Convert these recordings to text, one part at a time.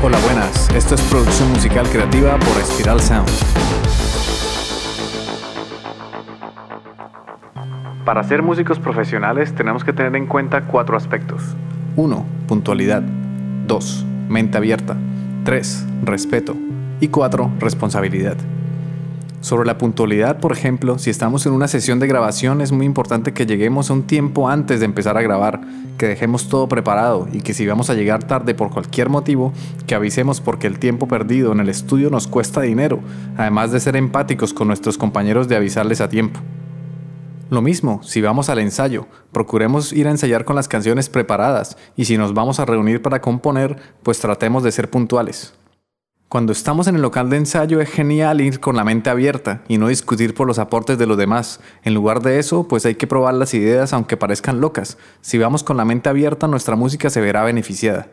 Hola, buenas. Esto es producción musical creativa por Espiral Sound. Para ser músicos profesionales tenemos que tener en cuenta cuatro aspectos. 1. Puntualidad. 2. Mente abierta. 3. Respeto. Y 4. Responsabilidad. Sobre la puntualidad, por ejemplo, si estamos en una sesión de grabación es muy importante que lleguemos un tiempo antes de empezar a grabar, que dejemos todo preparado y que si vamos a llegar tarde por cualquier motivo, que avisemos porque el tiempo perdido en el estudio nos cuesta dinero, además de ser empáticos con nuestros compañeros de avisarles a tiempo. Lo mismo, si vamos al ensayo, procuremos ir a ensayar con las canciones preparadas y si nos vamos a reunir para componer, pues tratemos de ser puntuales. Cuando estamos en el local de ensayo es genial ir con la mente abierta y no discutir por los aportes de los demás. En lugar de eso, pues hay que probar las ideas aunque parezcan locas. Si vamos con la mente abierta, nuestra música se verá beneficiada.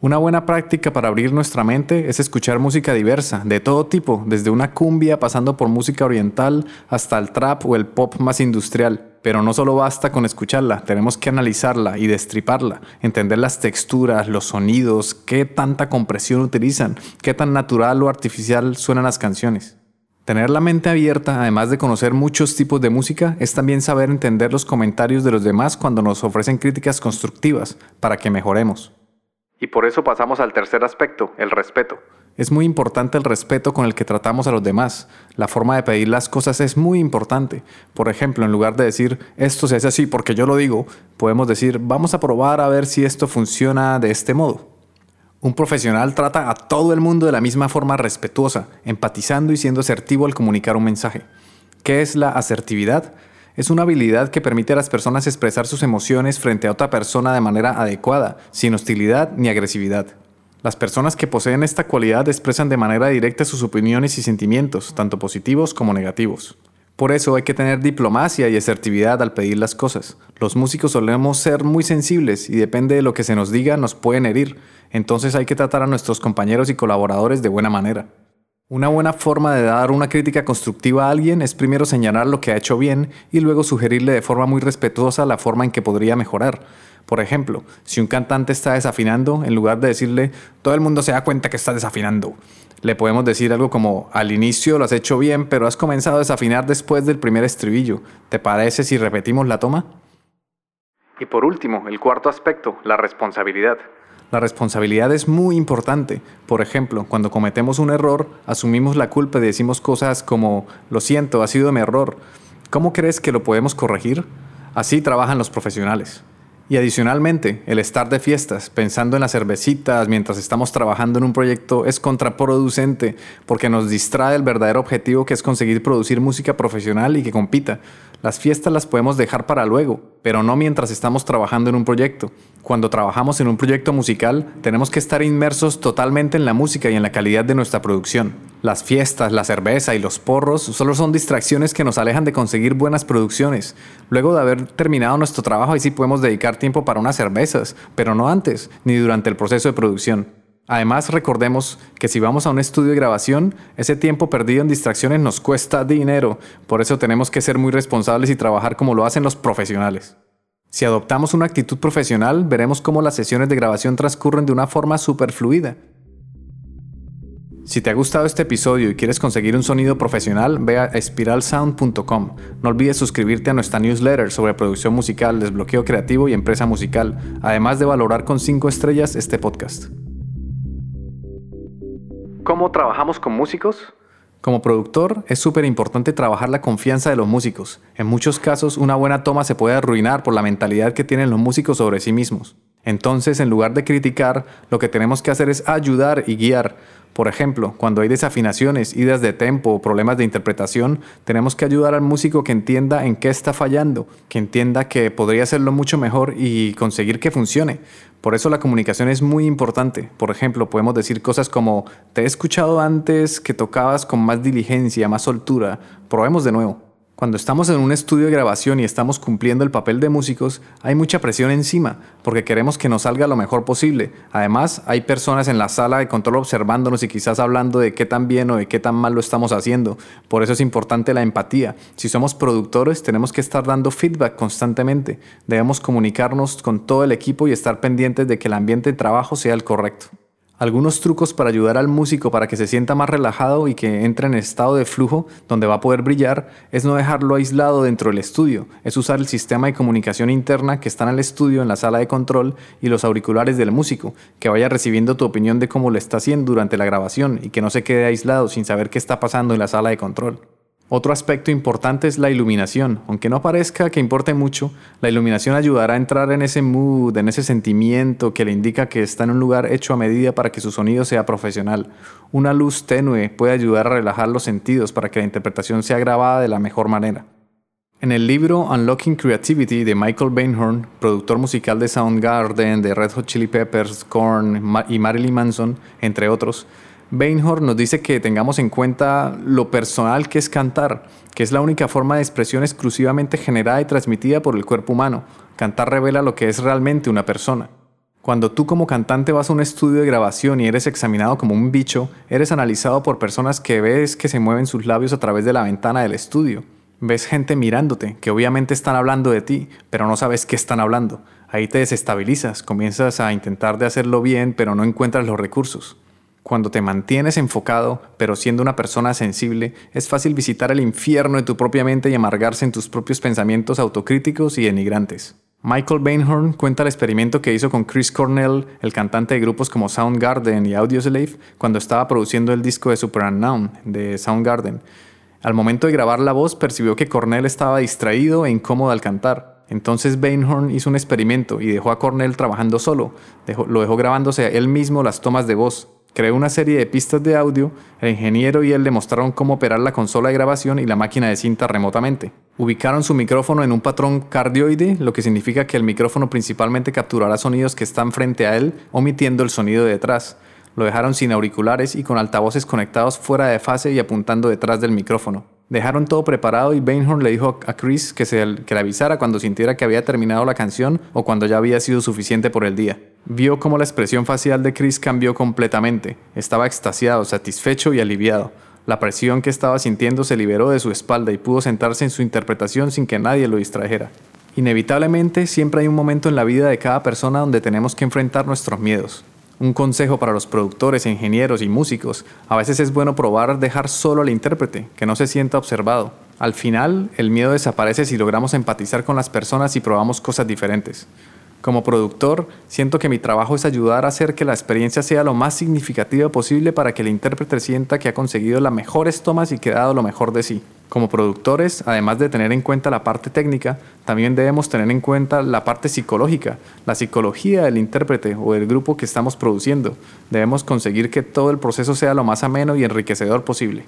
Una buena práctica para abrir nuestra mente es escuchar música diversa, de todo tipo, desde una cumbia pasando por música oriental hasta el trap o el pop más industrial. Pero no solo basta con escucharla, tenemos que analizarla y destriparla, entender las texturas, los sonidos, qué tanta compresión utilizan, qué tan natural o artificial suenan las canciones. Tener la mente abierta, además de conocer muchos tipos de música, es también saber entender los comentarios de los demás cuando nos ofrecen críticas constructivas, para que mejoremos. Y por eso pasamos al tercer aspecto, el respeto. Es muy importante el respeto con el que tratamos a los demás. La forma de pedir las cosas es muy importante. Por ejemplo, en lugar de decir esto se hace así porque yo lo digo, podemos decir vamos a probar a ver si esto funciona de este modo. Un profesional trata a todo el mundo de la misma forma respetuosa, empatizando y siendo asertivo al comunicar un mensaje. ¿Qué es la asertividad? Es una habilidad que permite a las personas expresar sus emociones frente a otra persona de manera adecuada, sin hostilidad ni agresividad. Las personas que poseen esta cualidad expresan de manera directa sus opiniones y sentimientos, tanto positivos como negativos. Por eso hay que tener diplomacia y asertividad al pedir las cosas. Los músicos solemos ser muy sensibles y depende de lo que se nos diga nos pueden herir, entonces hay que tratar a nuestros compañeros y colaboradores de buena manera. Una buena forma de dar una crítica constructiva a alguien es primero señalar lo que ha hecho bien y luego sugerirle de forma muy respetuosa la forma en que podría mejorar. Por ejemplo, si un cantante está desafinando, en lugar de decirle todo el mundo se da cuenta que está desafinando, le podemos decir algo como al inicio lo has hecho bien, pero has comenzado a desafinar después del primer estribillo. ¿Te parece si repetimos la toma? Y por último, el cuarto aspecto, la responsabilidad. La responsabilidad es muy importante. Por ejemplo, cuando cometemos un error, asumimos la culpa y decimos cosas como, lo siento, ha sido mi error. ¿Cómo crees que lo podemos corregir? Así trabajan los profesionales. Y adicionalmente, el estar de fiestas, pensando en las cervecitas mientras estamos trabajando en un proyecto, es contraproducente porque nos distrae el verdadero objetivo que es conseguir producir música profesional y que compita. Las fiestas las podemos dejar para luego, pero no mientras estamos trabajando en un proyecto. Cuando trabajamos en un proyecto musical, tenemos que estar inmersos totalmente en la música y en la calidad de nuestra producción. Las fiestas, la cerveza y los porros solo son distracciones que nos alejan de conseguir buenas producciones. Luego de haber terminado nuestro trabajo, ahí sí podemos dedicar tiempo para unas cervezas, pero no antes, ni durante el proceso de producción. Además, recordemos que si vamos a un estudio de grabación, ese tiempo perdido en distracciones nos cuesta dinero. Por eso tenemos que ser muy responsables y trabajar como lo hacen los profesionales. Si adoptamos una actitud profesional, veremos cómo las sesiones de grabación transcurren de una forma súper fluida. Si te ha gustado este episodio y quieres conseguir un sonido profesional, ve a espiralsound.com. No olvides suscribirte a nuestra newsletter sobre producción musical, desbloqueo creativo y empresa musical, además de valorar con 5 estrellas este podcast. ¿Cómo trabajamos con músicos? Como productor, es súper importante trabajar la confianza de los músicos. En muchos casos, una buena toma se puede arruinar por la mentalidad que tienen los músicos sobre sí mismos. Entonces, en lugar de criticar, lo que tenemos que hacer es ayudar y guiar. Por ejemplo, cuando hay desafinaciones, idas de tempo o problemas de interpretación, tenemos que ayudar al músico que entienda en qué está fallando, que entienda que podría hacerlo mucho mejor y conseguir que funcione. Por eso la comunicación es muy importante. Por ejemplo, podemos decir cosas como, te he escuchado antes que tocabas con más diligencia, más soltura, probemos de nuevo. Cuando estamos en un estudio de grabación y estamos cumpliendo el papel de músicos, hay mucha presión encima, porque queremos que nos salga lo mejor posible. Además, hay personas en la sala de control observándonos y quizás hablando de qué tan bien o de qué tan mal lo estamos haciendo. Por eso es importante la empatía. Si somos productores, tenemos que estar dando feedback constantemente. Debemos comunicarnos con todo el equipo y estar pendientes de que el ambiente de trabajo sea el correcto. Algunos trucos para ayudar al músico para que se sienta más relajado y que entre en estado de flujo donde va a poder brillar es no dejarlo aislado dentro del estudio, es usar el sistema de comunicación interna que está en el estudio en la sala de control y los auriculares del músico, que vaya recibiendo tu opinión de cómo lo está haciendo durante la grabación y que no se quede aislado sin saber qué está pasando en la sala de control. Otro aspecto importante es la iluminación. Aunque no parezca que importe mucho, la iluminación ayudará a entrar en ese mood, en ese sentimiento que le indica que está en un lugar hecho a medida para que su sonido sea profesional. Una luz tenue puede ayudar a relajar los sentidos para que la interpretación sea grabada de la mejor manera. En el libro Unlocking Creativity de Michael Bainhorn, productor musical de Soundgarden, de Red Hot Chili Peppers, Korn y Marilyn Manson, entre otros, Bainhorn nos dice que tengamos en cuenta lo personal que es cantar, que es la única forma de expresión exclusivamente generada y transmitida por el cuerpo humano. Cantar revela lo que es realmente una persona. Cuando tú como cantante vas a un estudio de grabación y eres examinado como un bicho, eres analizado por personas que ves que se mueven sus labios a través de la ventana del estudio. Ves gente mirándote, que obviamente están hablando de ti, pero no sabes qué están hablando. Ahí te desestabilizas, comienzas a intentar de hacerlo bien, pero no encuentras los recursos. Cuando te mantienes enfocado, pero siendo una persona sensible, es fácil visitar el infierno de tu propia mente y amargarse en tus propios pensamientos autocríticos y denigrantes. Michael Bainhorn cuenta el experimento que hizo con Chris Cornell, el cantante de grupos como Soundgarden y Audioslave, cuando estaba produciendo el disco de Super Unknown de Soundgarden. Al momento de grabar la voz, percibió que Cornell estaba distraído e incómodo al cantar. Entonces Bainhorn hizo un experimento y dejó a Cornell trabajando solo. lo dejó grabándose él mismo las tomas de voz. Creó una serie de pistas de audio, el ingeniero y él le mostraron cómo operar la consola de grabación y la máquina de cinta remotamente. Ubicaron su micrófono en un patrón cardioide, lo que significa que el micrófono principalmente capturará sonidos que están frente a él, omitiendo el sonido de detrás. Lo dejaron sin auriculares y con altavoces conectados fuera de fase y apuntando detrás del micrófono. Dejaron todo preparado y Bainhorn le dijo a Chris que, se, que le avisara cuando sintiera que había terminado la canción o cuando ya había sido suficiente por el día. Vio cómo la expresión facial de Chris cambió completamente. Estaba extasiado, satisfecho y aliviado. La presión que estaba sintiendo se liberó de su espalda y pudo sentarse en su interpretación sin que nadie lo distrajera. Inevitablemente, siempre hay un momento en la vida de cada persona donde tenemos que enfrentar nuestros miedos. Un consejo para los productores, ingenieros y músicos, a veces es bueno probar dejar solo al intérprete, que no se sienta observado. Al final, el miedo desaparece si logramos empatizar con las personas y probamos cosas diferentes. Como productor, siento que mi trabajo es ayudar a hacer que la experiencia sea lo más significativa posible para que el intérprete sienta que ha conseguido las mejores tomas y que ha dado lo mejor de sí. Como productores, además de tener en cuenta la parte técnica, también debemos tener en cuenta la parte psicológica, la psicología del intérprete o del grupo que estamos produciendo. Debemos conseguir que todo el proceso sea lo más ameno y enriquecedor posible.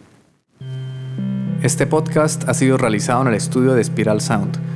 Este podcast ha sido realizado en el estudio de Spiral Sound